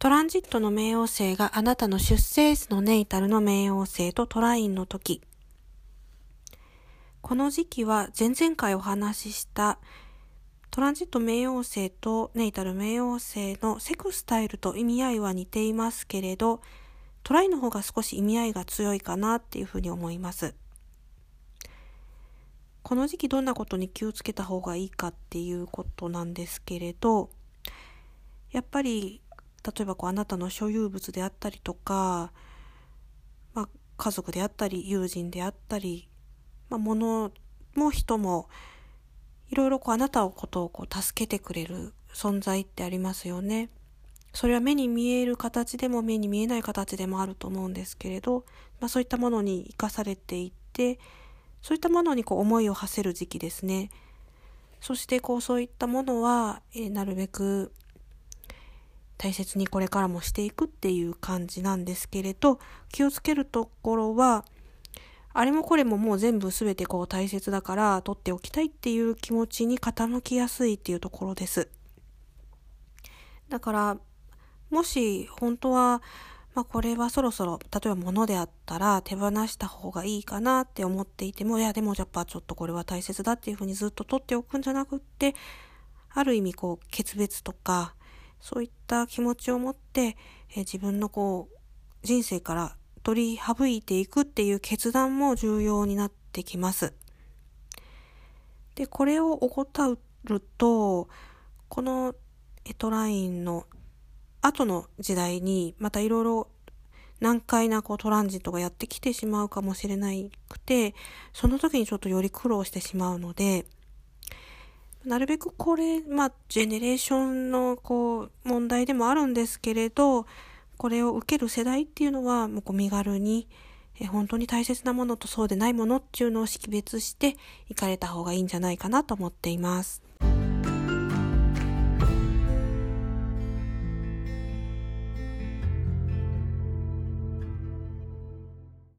トランジットの冥王星があなたの出生時のネイタルの冥王星とトラインの時。この時期は前々回お話ししたトランジット冥王星とネイタル冥王星のセクスタイルと意味合いは似ていますけれど、トライの方が少し意味合いが強いかなっていうふうに思います。この時期どんなことに気をつけた方がいいかっていうことなんですけれど、やっぱり例えばこうあなたの所有物であったりとか、まあ、家族であったり友人であったり、まあ、物も人もいろいろこうあなたのことをこう助けてくれる存在ってありますよね。それは目に見える形でも目に見えない形でもあると思うんですけれど、まあ、そういったものに生かされていってそういったものにこう思いを馳せる時期ですね。そしてこうそういったものは、えー、なるべく大切にこれからもしていくっていう感じなんですけれど、気をつけるところは、あれもこれももう全部全てこう大切だから取っておきたいっていう気持ちに傾きやすいっていうところです。だから、もし本当は、まあこれはそろそろ、例えば物であったら手放した方がいいかなって思っていても、いやでもやっぱちょっとこれは大切だっていうふうにずっと取っておくんじゃなくって、ある意味こう決別とか、そういった気持ちを持って、え自分のこう、人生から取り省いていくっていう決断も重要になってきます。で、これを怠ると、このエトラインの後の時代にまたいろいろ難解なこうトランジットがやってきてしまうかもしれなくて、その時にちょっとより苦労してしまうので、なるべくこれ、まあ、ジェネレーションの、こう、問題でもあるんですけれど、これを受ける世代っていうのは、もう身軽に、え本当に大切なものとそうでないものっていうのを識別していかれた方がいいんじゃないかなと思っています。